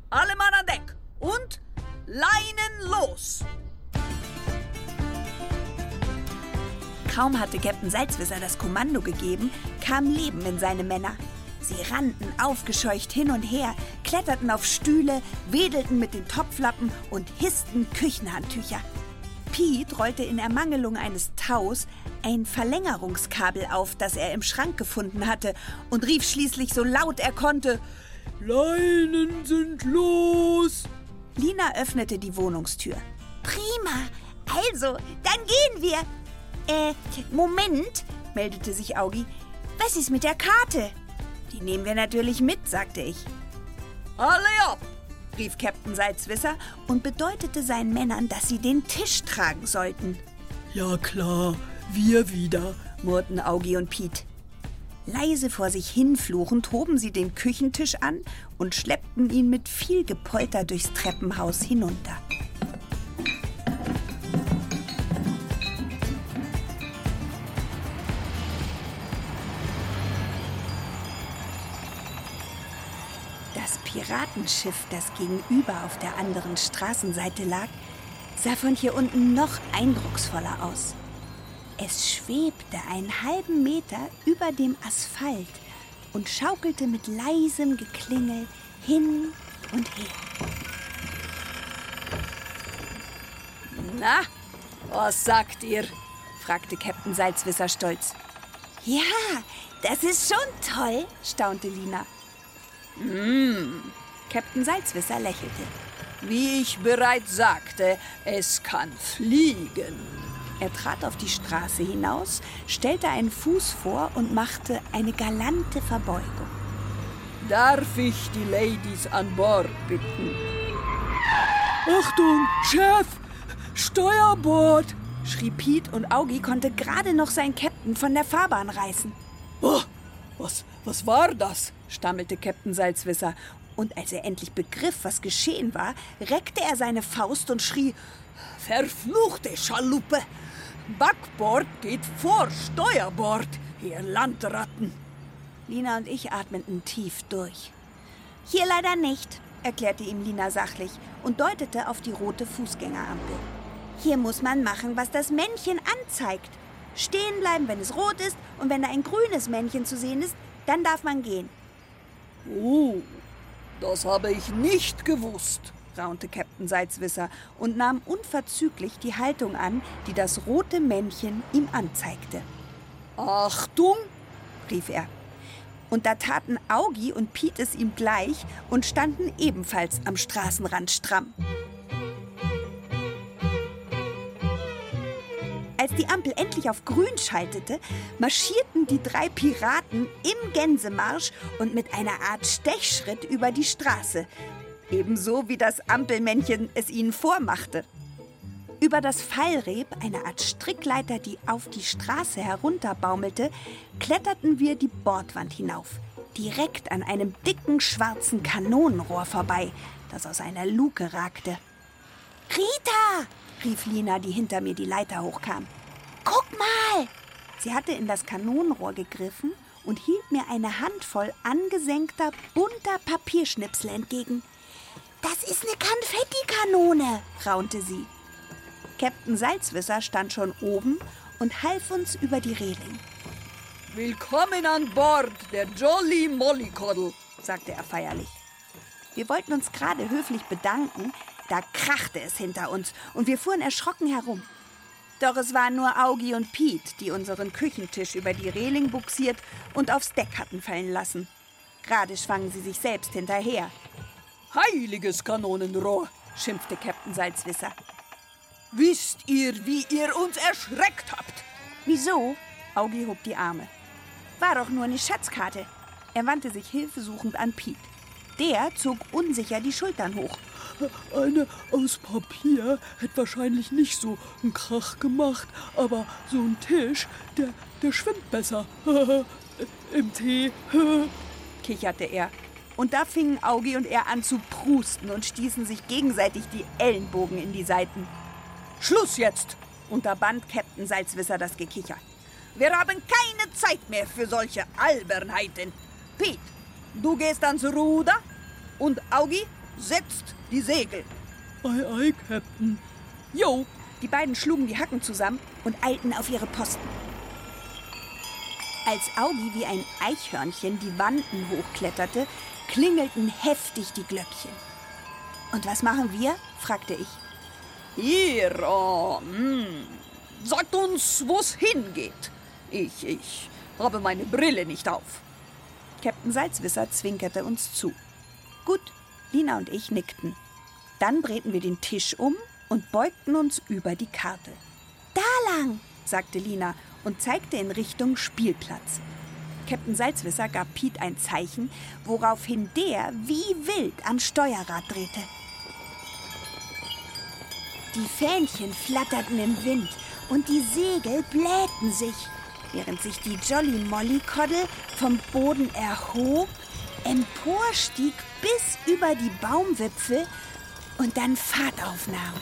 alle Mann an Deck und Leinen los!
Kaum hatte Captain Salzwisser das Kommando gegeben, kam Leben in seine Männer. Sie rannten aufgescheucht hin und her, kletterten auf Stühle, wedelten mit den Topflappen und hissten Küchenhandtücher. Piet rollte in Ermangelung eines Taus ein Verlängerungskabel auf, das er im Schrank gefunden hatte, und rief schließlich so laut er konnte:
Leinen sind los!
Lina öffnete die Wohnungstür.
Prima. Also, dann gehen wir. Äh, Moment,
meldete sich Augi.
was ist mit der Karte?
Die nehmen wir natürlich mit, sagte ich.
Alle ab!
Rief Captain Salzwisser und bedeutete seinen Männern, dass sie den Tisch tragen sollten,
Ja klar, wir wieder.
murrten Augi und Piet. Leise vor sich hinfluchend hoben sie den Küchentisch an und schleppten ihn mit viel Gepolter durchs Treppenhaus hinunter. Piratenschiff, das gegenüber auf der anderen Straßenseite lag, sah von hier unten noch eindrucksvoller aus. Es schwebte einen halben Meter über dem Asphalt und schaukelte mit leisem Geklingel hin und her.
Na, was sagt ihr?
fragte Captain Salzwisser stolz.
Ja, das ist schon toll.
Staunte Lina. Captain Salzwisser lächelte.
Wie ich bereits sagte, es kann fliegen.
Er trat auf die Straße hinaus, stellte einen Fuß vor und machte eine galante Verbeugung.
Darf ich die Ladies an Bord bitten?
Achtung, Chef! Steuerbord!
schrie Piet und Augi konnte gerade noch sein Captain von der Fahrbahn reißen.
Oh, was, was war das?
Stammelte Captain Salzwisser. Und als er endlich begriff, was geschehen war, reckte er seine Faust und schrie:
Verfluchte Schaluppe! Backbord geht vor Steuerbord, ihr Landratten!
Lina und ich atmeten tief durch.
Hier leider nicht.
Erklärte ihm Lina sachlich und deutete auf die rote Fußgängerampel.
Hier muss man machen, was das Männchen anzeigt. Stehen bleiben, wenn es rot ist, und wenn da ein grünes Männchen zu sehen ist, dann darf man gehen.
Oh, das habe ich nicht gewusst.
raunte Captain Salzwisser und nahm unverzüglich die Haltung an, die das rote Männchen ihm anzeigte.
Achtung!
rief er. Und da taten Augi und Piet es ihm gleich und standen ebenfalls am Straßenrand stramm. Als die Ampel endlich auf grün schaltete, marschierten die drei Piraten im Gänsemarsch und mit einer Art Stechschritt über die Straße, ebenso wie das Ampelmännchen es ihnen vormachte. Über das Fallreb, eine Art Strickleiter, die auf die Straße herunterbaumelte, kletterten wir die Bordwand hinauf, direkt an einem dicken schwarzen Kanonenrohr vorbei, das aus einer Luke ragte. Rita! Rief Lina, die hinter mir die Leiter hochkam. Guck mal! Sie hatte in das Kanonenrohr gegriffen und hielt mir eine Handvoll angesenkter, bunter Papierschnipsel entgegen. Das ist eine Konfettikanone, raunte sie. Captain Salzwisser stand schon oben und half uns über die Reling.
Willkommen an Bord der Jolly Mollycoddle, sagte er feierlich.
Wir wollten uns gerade höflich bedanken, da krachte es hinter uns und wir fuhren erschrocken herum. Doch es waren nur Augi und Piet, die unseren Küchentisch über die Reling buxiert und aufs Deck hatten fallen lassen. Gerade schwangen sie sich selbst hinterher.
Heiliges Kanonenrohr, schimpfte Captain Salzwisser. Wisst ihr, wie ihr uns erschreckt habt?
Wieso? Augi hob die Arme. War doch nur eine Schatzkarte. Er wandte sich hilfesuchend an Piet. Der zog unsicher die Schultern hoch.
Eine aus Papier hätte wahrscheinlich nicht so einen Krach gemacht, aber so ein Tisch, der, der schwimmt besser. Im Tee.
kicherte er. Und da fingen Augi und er an zu prusten und stießen sich gegenseitig die Ellenbogen in die Seiten.
Schluss jetzt!
unterband Captain Salzwisser das Gekicher.
Wir haben keine Zeit mehr für solche Albernheiten. Pete, du gehst ans Ruder und Augi setzt die Segel.
Ei, ei, Captain.
Jo! Die beiden schlugen die Hacken zusammen und eilten auf ihre Posten. Als Augi wie ein Eichhörnchen die Wanden hochkletterte, klingelten heftig die Glöckchen. Und was machen wir? fragte ich.
Ihr, oh, hm, sagt uns, wo's hingeht. Ich, ich habe meine Brille nicht auf.
Captain Salzwisser zwinkerte uns zu. Gut, Lina und ich nickten. Dann drehten wir den Tisch um und beugten uns über die Karte. Da lang, sagte Lina und zeigte in Richtung Spielplatz. Captain Salzwisser gab Piet ein Zeichen, woraufhin der wie wild am Steuerrad drehte. Die Fähnchen flatterten im Wind und die Segel blähten sich, während sich die Jolly Mollycoddle vom Boden erhob, emporstieg bis über die Baumwipfel und dann Fahrt aufnahm.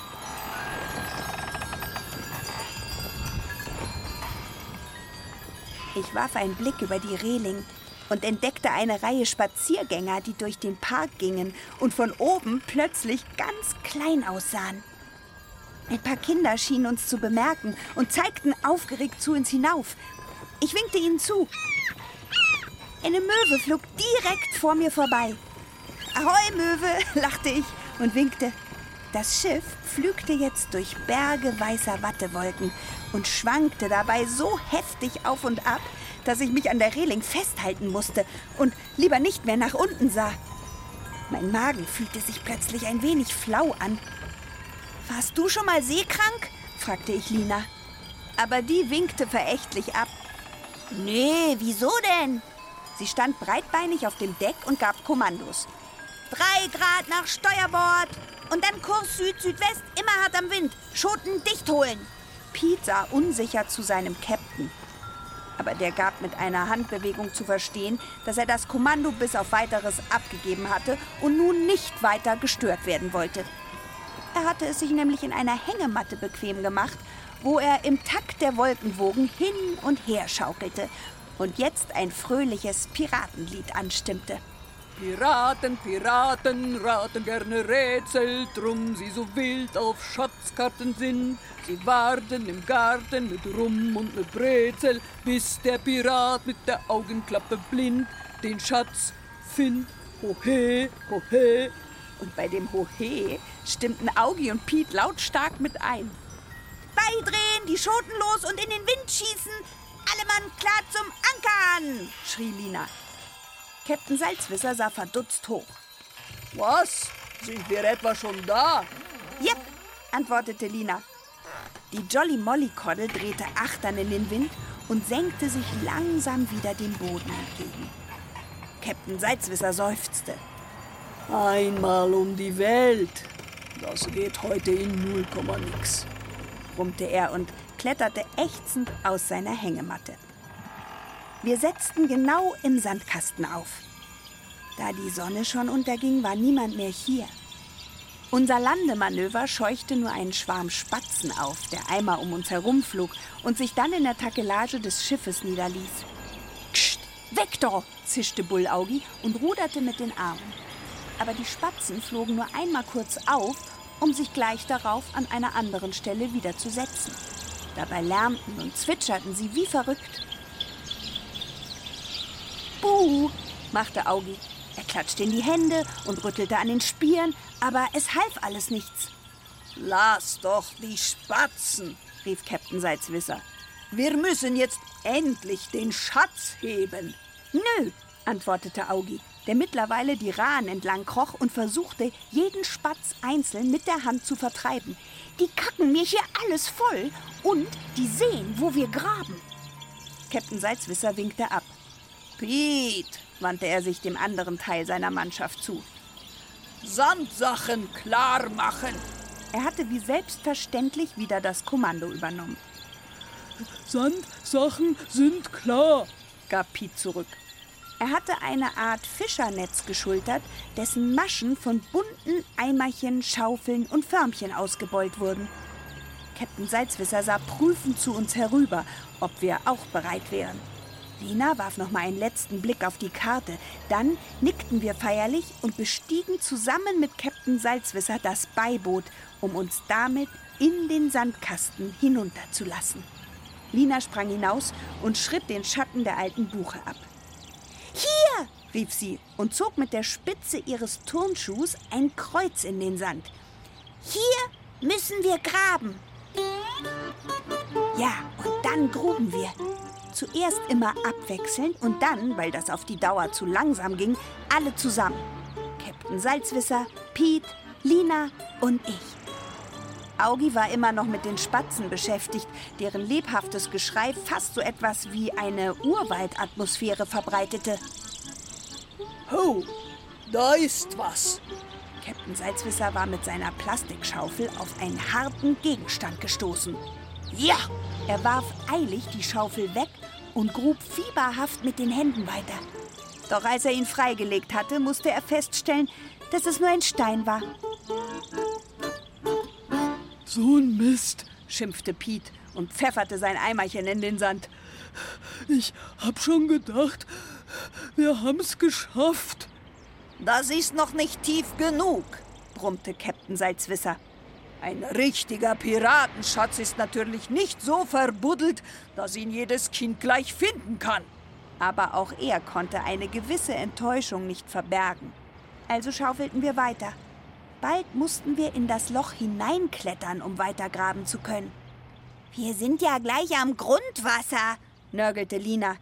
Ich warf einen Blick über die Reling und entdeckte eine Reihe Spaziergänger, die durch den Park gingen und von oben plötzlich ganz klein aussahen. Ein paar Kinder schienen uns zu bemerken und zeigten aufgeregt zu uns hinauf. Ich winkte ihnen zu. Eine Möwe flog direkt vor mir vorbei. Ahoi, Möwe, lachte ich und winkte. Das Schiff pflügte jetzt durch Berge weißer Wattewolken und schwankte dabei so heftig auf und ab, dass ich mich an der Reling festhalten musste und lieber nicht mehr nach unten sah. Mein Magen fühlte sich plötzlich ein wenig flau an. Warst du schon mal seekrank? fragte ich Lina. Aber die winkte verächtlich ab. Nee, wieso denn? Sie stand breitbeinig auf dem Deck und gab Kommandos. Drei Grad nach Steuerbord und dann Kurs Süd-Südwest, immer hart am Wind. Schoten dicht holen. Pete sah unsicher zu seinem Captain. Aber der gab mit einer Handbewegung zu verstehen, dass er das Kommando bis auf weiteres abgegeben hatte und nun nicht weiter gestört werden wollte. Er hatte es sich nämlich in einer Hängematte bequem gemacht, wo er im Takt der Wolkenwogen hin und her schaukelte und jetzt ein fröhliches Piratenlied anstimmte.
Piraten, Piraten raten gerne Rätsel, drum sie so wild auf Schatzkarten sind. Sie warten im Garten mit Rum und mit Brezel, bis der Pirat mit der Augenklappe blind den Schatz findet. Hohe, hohe.
Und bei dem Hohe stimmten Augi und Piet lautstark mit ein. Beidrehen, die Schoten los und in den Wind schießen. Alle Mann klar zum Ankern, schrie Lina. Captain Salzwisser sah verdutzt hoch.
Was? Sind wir etwa schon da?
Jep, antwortete Lina. Die Jolly Molly Koddel drehte achtern in den Wind und senkte sich langsam wieder dem Boden entgegen. Captain Salzwisser seufzte.
Einmal um die Welt. Das geht heute in 0, nix.
brummte er und kletterte ächzend aus seiner Hängematte. Wir setzten genau im Sandkasten auf. Da die Sonne schon unterging, war niemand mehr hier. Unser Landemanöver scheuchte nur einen Schwarm Spatzen auf, der einmal um uns herumflog und sich dann in der Takelage des Schiffes niederließ. Psst, weg doch, zischte Bullaugi und ruderte mit den Armen. Aber die Spatzen flogen nur einmal kurz auf, um sich gleich darauf an einer anderen Stelle wieder zu setzen. Dabei lärmten und zwitscherten sie wie verrückt. Buh, machte Augi. Er klatschte in die Hände und rüttelte an den Spieren, aber es half alles nichts.
Lass doch die Spatzen, rief Captain Salzwisser. Wir müssen jetzt endlich den Schatz heben.
Nö, antwortete Augi, der mittlerweile die Rahen entlang kroch und versuchte, jeden Spatz einzeln mit der Hand zu vertreiben. Die kacken mir hier alles voll und die sehen, wo wir graben. Captain Salzwisser winkte ab.
Pete,
wandte er sich dem anderen Teil seiner Mannschaft zu.
Sandsachen klar machen.
Er hatte wie selbstverständlich wieder das Kommando übernommen.
Sandsachen sind klar,
gab Piet zurück. Er hatte eine Art Fischernetz geschultert, dessen Maschen von bunten Eimerchen, Schaufeln und Förmchen ausgebeult wurden. Captain Salzwisser sah prüfend zu uns herüber, ob wir auch bereit wären. Lina warf noch mal einen letzten Blick auf die Karte. Dann nickten wir feierlich und bestiegen zusammen mit Captain Salzwisser das Beiboot, um uns damit in den Sandkasten hinunterzulassen. Lina sprang hinaus und schritt den Schatten der alten Buche ab. Hier! rief sie und zog mit der Spitze ihres Turnschuhs ein Kreuz in den Sand. Hier müssen wir graben. Ja, und dann gruben wir. Zuerst immer abwechselnd und dann, weil das auf die Dauer zu langsam ging, alle zusammen. Captain Salzwisser, Pete, Lina und ich. Augi war immer noch mit den Spatzen beschäftigt, deren lebhaftes Geschrei fast so etwas wie eine Urwaldatmosphäre verbreitete.
Ho, da ist was.
Captain Salzwisser war mit seiner Plastikschaufel auf einen harten Gegenstand gestoßen. Ja! Er warf eilig die Schaufel weg und grub fieberhaft mit den Händen weiter. Doch als er ihn freigelegt hatte, musste er feststellen, dass es nur ein Stein war.
So ein Mist,
schimpfte Piet und pfefferte sein Eimerchen in den Sand.
Ich hab schon gedacht, wir haben's geschafft.
Das ist noch nicht tief genug, brummte Captain Salzwisser. Ein richtiger Piratenschatz ist natürlich nicht so verbuddelt, dass ihn jedes Kind gleich finden kann.
Aber auch er konnte eine gewisse Enttäuschung nicht verbergen. Also schaufelten wir weiter. Bald mussten wir in das Loch hineinklettern, um weitergraben zu können.
Wir sind ja gleich am Grundwasser,
nörgelte Lina.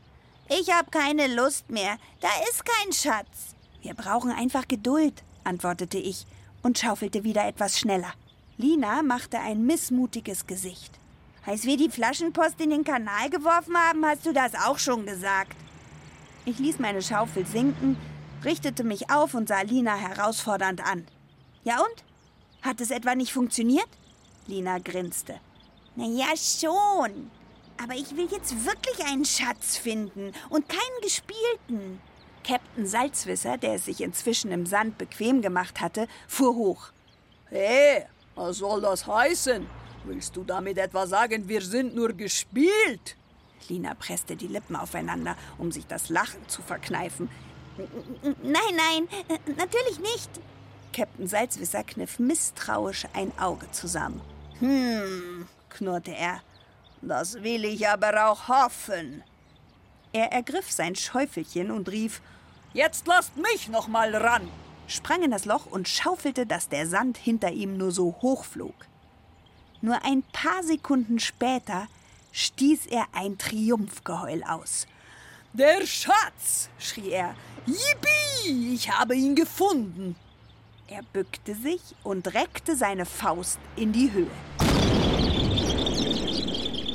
Ich hab keine Lust mehr. Da ist kein Schatz.
Wir brauchen einfach Geduld, antwortete ich und schaufelte wieder etwas schneller. Lina machte ein missmutiges Gesicht.
Als wir die Flaschenpost in den Kanal geworfen haben, hast du das auch schon gesagt.
Ich ließ meine Schaufel sinken, richtete mich auf und sah Lina herausfordernd an. Ja und? Hat es etwa nicht funktioniert? Lina grinste.
Na ja, schon. Aber ich will jetzt wirklich einen Schatz finden und keinen gespielten.
Captain Salzwisser, der es sich inzwischen im Sand bequem gemacht hatte, fuhr hoch.
Hey, was soll das heißen? Willst du damit etwa sagen, wir sind nur gespielt?
Lina presste die Lippen aufeinander, um sich das Lachen zu verkneifen.
Nein, nein, natürlich nicht.
Captain Salzwisser kniff misstrauisch ein Auge zusammen.
Hm, knurrte er. Das will ich aber auch hoffen.
Er ergriff sein Schäufelchen und rief:
Jetzt lasst mich noch mal ran
sprang in das Loch und schaufelte, dass der Sand hinter ihm nur so hoch flog. Nur ein paar Sekunden später stieß er ein Triumphgeheul aus.
Der Schatz! schrie er. Yippie! Ich habe ihn gefunden!
Er bückte sich und reckte seine Faust in die Höhe.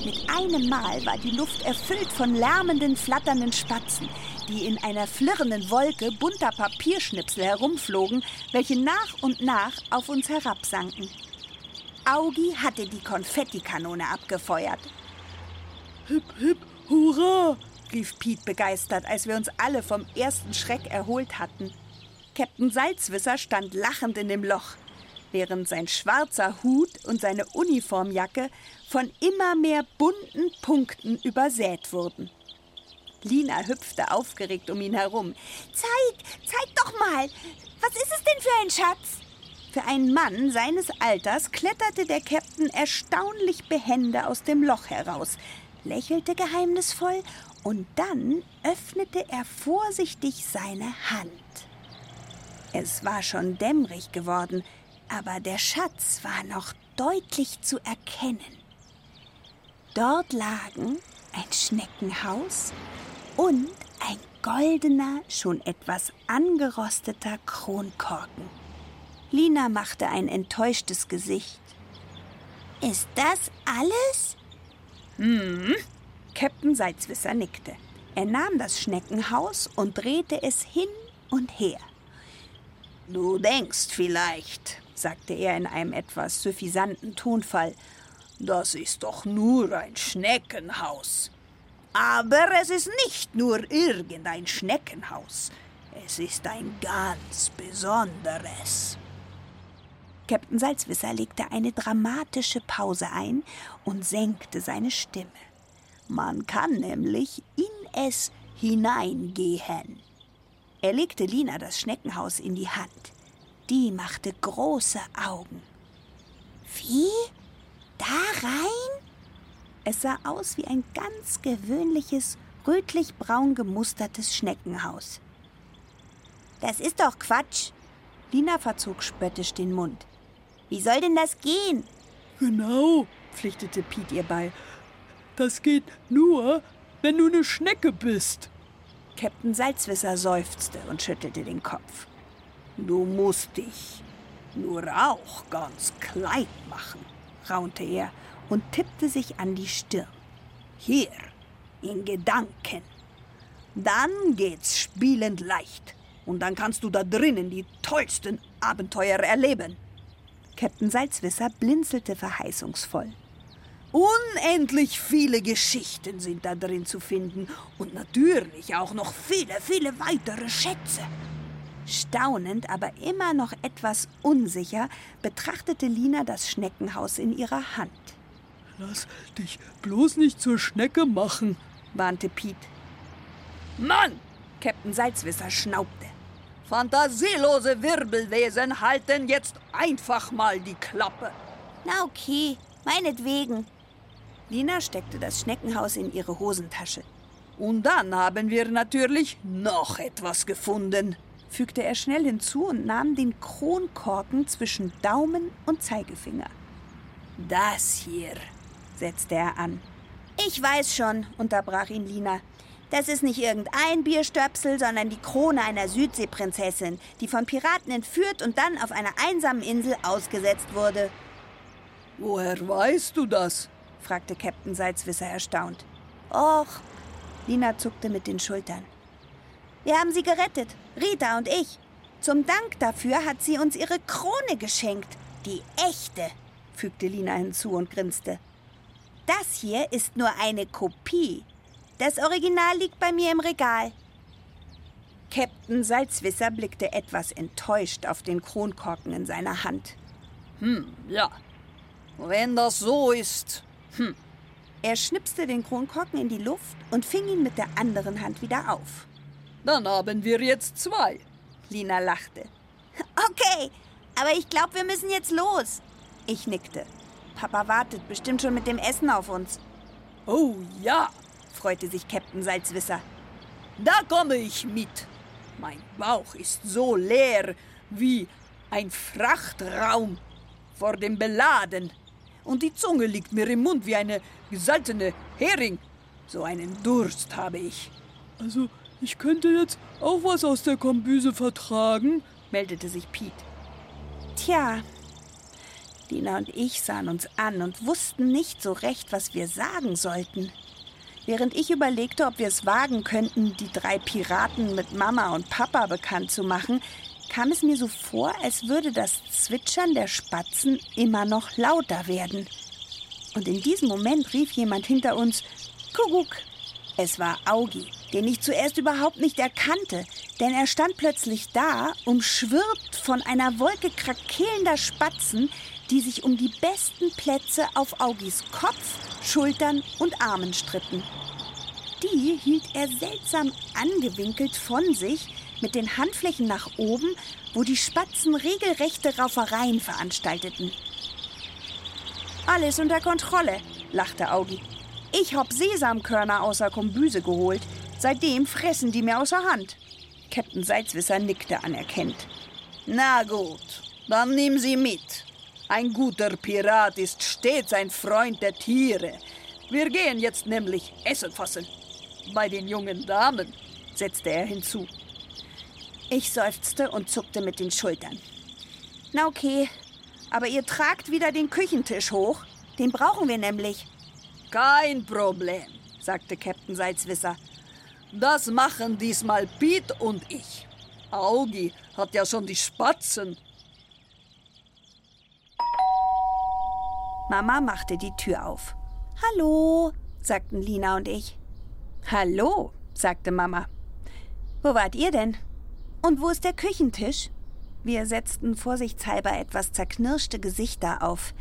Mit einem Mal war die Luft erfüllt von lärmenden, flatternden Spatzen, die in einer flirrenden Wolke bunter Papierschnipsel herumflogen, welche nach und nach auf uns herabsanken. Augi hatte die Konfettikanone abgefeuert.
Hip, hip, hurra!
rief Pete begeistert, als wir uns alle vom ersten Schreck erholt hatten. Captain Salzwisser stand lachend in dem Loch, während sein schwarzer Hut und seine Uniformjacke von immer mehr bunten Punkten übersät wurden. Lina hüpfte aufgeregt um ihn herum.
Zeig, zeig doch mal. Was ist es denn für ein Schatz?
Für einen Mann seines Alters kletterte der Captain erstaunlich behende aus dem Loch heraus, lächelte geheimnisvoll und dann öffnete er vorsichtig seine Hand. Es war schon dämmerig geworden, aber der Schatz war noch deutlich zu erkennen. Dort lagen ein Schneckenhaus und ein goldener, schon etwas angerosteter Kronkorken. Lina machte ein enttäuschtes Gesicht.
Ist das alles?
Hm. Captain Salzwisser nickte. Er nahm das Schneckenhaus und drehte es hin und her. Du denkst vielleicht, sagte er in einem etwas suffisanten Tonfall, das ist doch nur ein Schneckenhaus. Aber es ist nicht nur irgendein Schneckenhaus. Es ist ein ganz besonderes. Captain Salzwisser legte eine dramatische Pause ein und senkte seine Stimme. Man kann nämlich in es hineingehen. Er legte Lina das Schneckenhaus in die Hand. Die machte große Augen.
Wie? Da rein?
Es sah aus wie ein ganz gewöhnliches, rötlich-braun gemustertes Schneckenhaus.
Das ist doch Quatsch.
Lina verzog spöttisch den Mund.
Wie soll denn das gehen?
Genau, pflichtete Piet ihr bei. Das geht nur, wenn du eine Schnecke bist.
Captain Salzwisser seufzte und schüttelte den Kopf. Du musst dich nur auch ganz klein machen, raunte er und tippte sich an die Stirn. Hier, in Gedanken. Dann geht's spielend leicht. Und dann kannst du da drinnen die tollsten Abenteuer erleben. Captain Salzwisser blinzelte verheißungsvoll. Unendlich viele Geschichten sind da drin zu finden und natürlich auch noch viele, viele weitere Schätze. Staunend, aber immer noch etwas unsicher, betrachtete Lina das Schneckenhaus in ihrer Hand.
Lass dich bloß nicht zur Schnecke machen,
warnte Piet. Mann! Captain Salzwisser schnaubte. Fantasielose Wirbelwesen halten jetzt einfach mal die Klappe.
Na okay, meinetwegen.
Lina steckte das Schneckenhaus in ihre Hosentasche. Und dann haben wir natürlich noch etwas gefunden, fügte er schnell hinzu und nahm den Kronkorken zwischen Daumen und Zeigefinger. Das hier, setzte er an.
Ich weiß schon, unterbrach ihn Lina. Das ist nicht irgendein Bierstöpsel, sondern die Krone einer Südseeprinzessin, die von Piraten entführt und dann auf einer einsamen Insel ausgesetzt wurde.
Woher weißt du das?
Fragte Captain Salzwisser erstaunt. Och, Lina zuckte mit den Schultern. Wir haben sie gerettet, Rita und ich. Zum Dank dafür hat sie uns ihre Krone geschenkt. Die echte, fügte Lina hinzu und grinste. Das hier ist nur eine Kopie. Das Original liegt bei mir im Regal. Captain Salzwisser blickte etwas enttäuscht auf den Kronkorken in seiner Hand.
Hm, ja. Wenn das so ist, hm.
Er schnipste den Kronkorken in die Luft und fing ihn mit der anderen Hand wieder auf.
Dann haben wir jetzt zwei.
Lina lachte.
Okay, aber ich glaube, wir müssen jetzt los.
Ich nickte. Papa wartet bestimmt schon mit dem Essen auf uns.
Oh ja,
freute sich Captain Salzwisser.
Da komme ich mit. Mein Bauch ist so leer wie ein Frachtraum vor dem Beladen und die Zunge liegt mir im Mund wie eine gesalzene Hering. So einen Durst habe ich.
Also, ich könnte jetzt auch was aus der Kombüse vertragen,
meldete sich Piet. Tja, Lina und ich sahen uns an und wussten nicht so recht, was wir sagen sollten. Während ich überlegte, ob wir es wagen könnten, die drei Piraten mit Mama und Papa bekannt zu machen, kam es mir so vor, als würde das Zwitschern der Spatzen immer noch lauter werden. Und in diesem Moment rief jemand hinter uns Kuckuck. Es war Augi, den ich zuerst überhaupt nicht erkannte, denn er stand plötzlich da, umschwirrt von einer Wolke krakelnder Spatzen, die sich um die besten Plätze auf Augis Kopf, Schultern und Armen stritten. Die hielt er seltsam angewinkelt von sich, mit den Handflächen nach oben, wo die Spatzen regelrechte Raufereien veranstalteten. Alles unter Kontrolle, lachte Augi. Ich hab Sesamkörner außer Kombüse geholt. Seitdem fressen die mir außer Hand. Captain Salzwisser nickte anerkennt.
Na gut, dann nimm sie mit. Ein guter Pirat ist stets ein Freund der Tiere. Wir gehen jetzt nämlich Essen fassen. Bei den jungen Damen, setzte er hinzu.
Ich seufzte und zuckte mit den Schultern. Na okay, aber ihr tragt wieder den Küchentisch hoch. Den brauchen wir nämlich.
Kein Problem, sagte Captain Salzwisser. Das machen diesmal Piet und ich. Augi hat ja schon die Spatzen.
Mama machte die Tür auf. Hallo, sagten Lina und ich. Hallo, sagte Mama. Wo wart ihr denn? Und wo ist der Küchentisch? Wir setzten vorsichtshalber etwas zerknirschte Gesichter auf.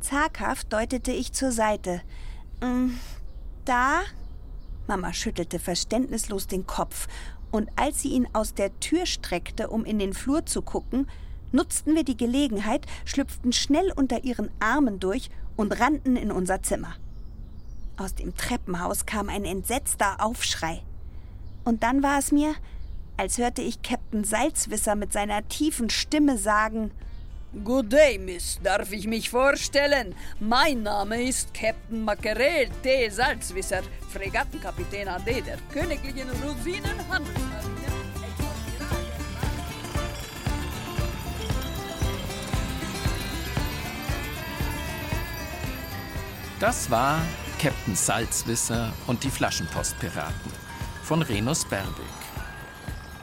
Zaghaft deutete ich zur Seite. Mm, da? Mama schüttelte verständnislos den Kopf, und als sie ihn aus der Tür streckte, um in den Flur zu gucken, nutzten wir die Gelegenheit, schlüpften schnell unter ihren Armen durch und rannten in unser Zimmer. Aus dem Treppenhaus kam ein entsetzter Aufschrei. Und dann war es mir, als hörte ich Captain Salzwisser mit seiner tiefen Stimme sagen
Good day, Miss. Darf ich mich vorstellen? Mein Name ist Captain Mackerel T. Salzwisser, Fregattenkapitän AD der Königlichen Rosinenhandelsmarine.
Das war Captain Salzwisser und die Flaschenpostpiraten von Renus Berbig.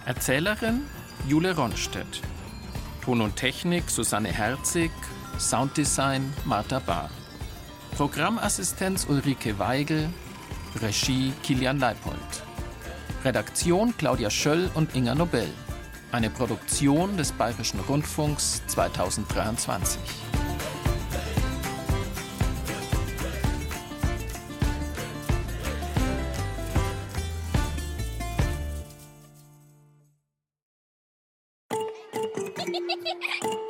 Erzählerin Jule Ronstedt. Ton und Technik Susanne Herzig. Sounddesign Martha Bahr. Programmassistenz Ulrike Weigel. Regie Kilian Leipold. Redaktion Claudia Schöll und Inga Nobel. Eine Produktion des Bayerischen Rundfunks 2023.